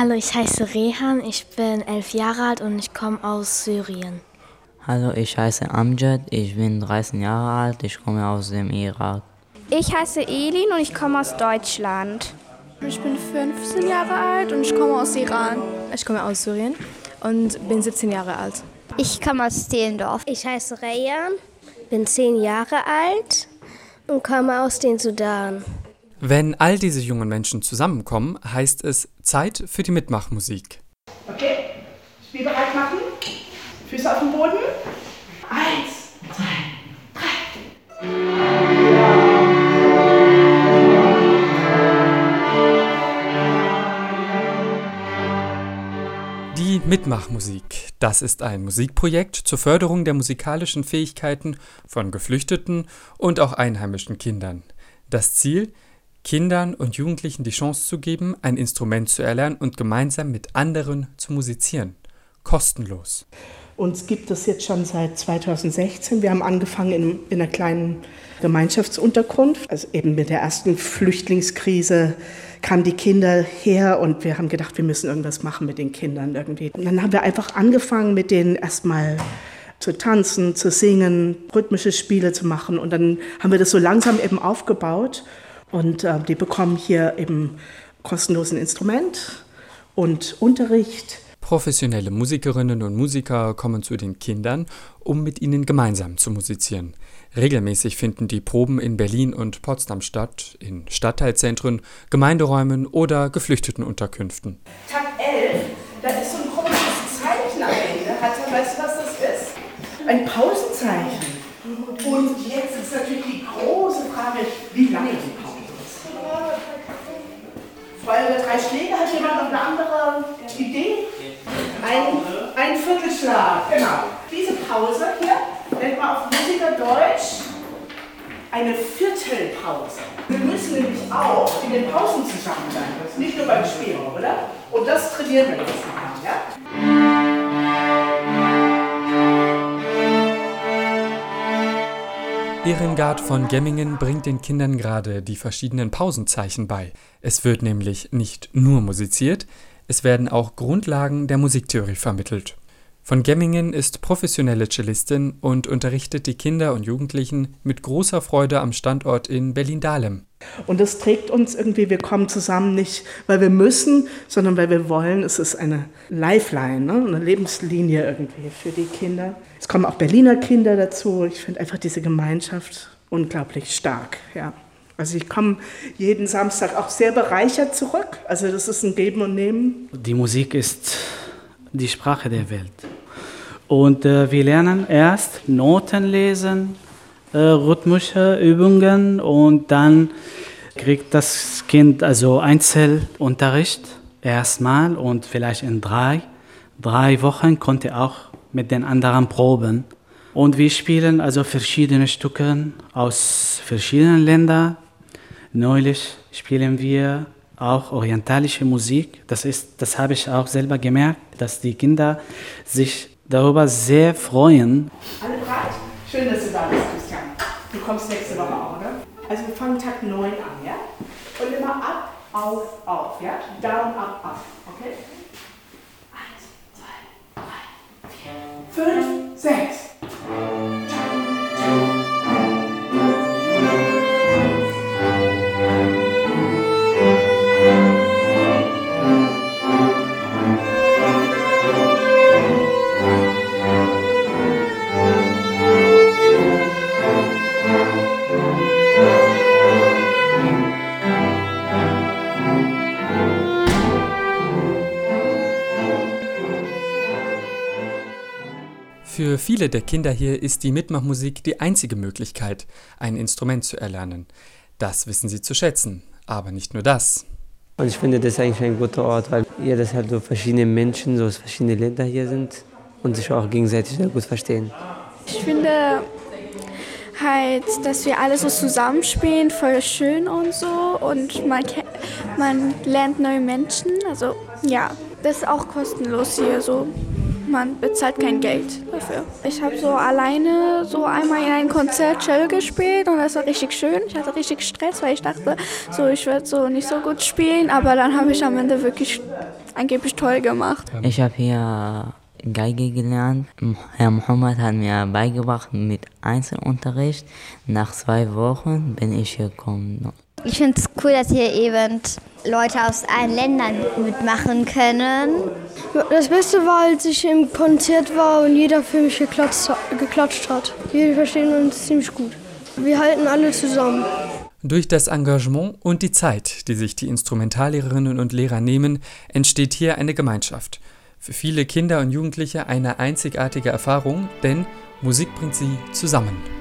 Hallo, ich heiße Rehan, ich bin elf Jahre alt und ich komme aus Syrien. Hallo, ich heiße Amjad, ich bin 13 Jahre alt, ich komme aus dem Irak. Ich heiße Elin und ich komme aus Deutschland. Ich bin 15 Jahre alt und ich komme aus Iran. Ich komme aus Syrien und bin 17 Jahre alt. Ich komme aus Stehlendorf. Ich heiße Rayan, bin 10 Jahre alt und komme aus dem Sudan. Wenn all diese jungen Menschen zusammenkommen, heißt es Zeit für die Mitmachmusik. Okay, Spielbereit machen. Füße auf dem Boden. Eins, zwei, drei. Die Mitmachmusik, das ist ein Musikprojekt zur Förderung der musikalischen Fähigkeiten von geflüchteten und auch einheimischen Kindern. Das Ziel, Kindern und Jugendlichen die Chance zu geben, ein Instrument zu erlernen und gemeinsam mit anderen zu musizieren. Kostenlos. Uns gibt es jetzt schon seit 2016. Wir haben angefangen in, in einer kleinen Gemeinschaftsunterkunft. Also eben mit der ersten Flüchtlingskrise kamen die Kinder her und wir haben gedacht, wir müssen irgendwas machen mit den Kindern irgendwie. Und dann haben wir einfach angefangen, mit denen erstmal zu tanzen, zu singen, rhythmische Spiele zu machen. Und dann haben wir das so langsam eben aufgebaut. Und äh, die bekommen hier eben kostenlosen Instrument und Unterricht. Professionelle Musikerinnen und Musiker kommen zu den Kindern, um mit ihnen gemeinsam zu musizieren. Regelmäßig finden die Proben in Berlin und Potsdam statt, in Stadtteilzentren, Gemeinderäumen oder Geflüchtetenunterkünften. Tag 11, da ist so ein komisches Zeichen am Ende. Hat er, weißt du, was das ist? Ein Pausenzeichen. Und jetzt ist natürlich die große Frage, wie lange. Freunde der drei Schläge, hat jemand noch eine andere Idee? Ein, ein Viertelschlag, genau. Diese Pause hier nennt man auf Musikerdeutsch eine Viertelpause. Wir müssen nämlich auch in den Pausen zusammen sein, nicht nur beim Spielen, oder? Und das trainieren wir jetzt mal, ja? Ehrengard von Gemmingen bringt den Kindern gerade die verschiedenen Pausenzeichen bei. Es wird nämlich nicht nur musiziert, es werden auch Grundlagen der Musiktheorie vermittelt. Von Gemmingen ist professionelle Cellistin und unterrichtet die Kinder und Jugendlichen mit großer Freude am Standort in Berlin-Dahlem. Und das trägt uns irgendwie, wir kommen zusammen nicht, weil wir müssen, sondern weil wir wollen. Es ist eine Lifeline, ne? eine Lebenslinie irgendwie für die Kinder. Es kommen auch Berliner Kinder dazu. Ich finde einfach diese Gemeinschaft unglaublich stark. Ja. Also ich komme jeden Samstag auch sehr bereichert zurück. Also das ist ein Geben und Nehmen. Die Musik ist die Sprache der Welt. Und äh, wir lernen erst Noten lesen, äh, rhythmische Übungen und dann kriegt das Kind also Einzelunterricht erstmal und vielleicht in drei, drei Wochen konnte auch mit den anderen proben. Und wir spielen also verschiedene Stücke aus verschiedenen Ländern. Neulich spielen wir auch orientalische Musik. Das, ist, das habe ich auch selber gemerkt, dass die Kinder sich darüber sehr freuen. Alle bereit? Schön, dass du da bist, Christian. Du kommst nächste Woche auch, oder? Also wir fangen Tag 9 an, ja? Und immer ab, auf, auf, ja? Down, up, up, okay? Eins, zwei, drei, vier, fünf, sechs. Für viele der Kinder hier ist die Mitmachmusik die einzige Möglichkeit, ein Instrument zu erlernen. Das wissen sie zu schätzen. Aber nicht nur das. Und ich finde, das ist eigentlich ein guter Ort, weil hier das halt so verschiedene Menschen so aus verschiedenen Ländern hier sind und sich auch gegenseitig sehr gut verstehen. Ich finde halt, dass wir alle so zusammenspielen, voll schön und so. Und man, man lernt neue Menschen. Also ja, das ist auch kostenlos hier so. Man bezahlt kein Geld dafür. Ich habe so alleine so einmal in einem Konzert Cello gespielt und das war richtig schön. Ich hatte richtig Stress, weil ich dachte, so ich werde so nicht so gut spielen, aber dann habe ich am Ende wirklich angeblich toll gemacht. Ich habe hier Geige gelernt. Herr Mohammed hat mir beigebracht mit Einzelunterricht. Nach zwei Wochen bin ich gekommen. Ich finde es cool, dass hier eben Leute aus allen Ländern mitmachen können. Das Beste war, als ich im Konzert war und jeder für mich geklatscht, geklatscht hat. Wir verstehen uns ziemlich gut. Wir halten alle zusammen. Durch das Engagement und die Zeit, die sich die Instrumentallehrerinnen und Lehrer nehmen, entsteht hier eine Gemeinschaft. Für viele Kinder und Jugendliche eine einzigartige Erfahrung, denn Musik bringt sie zusammen.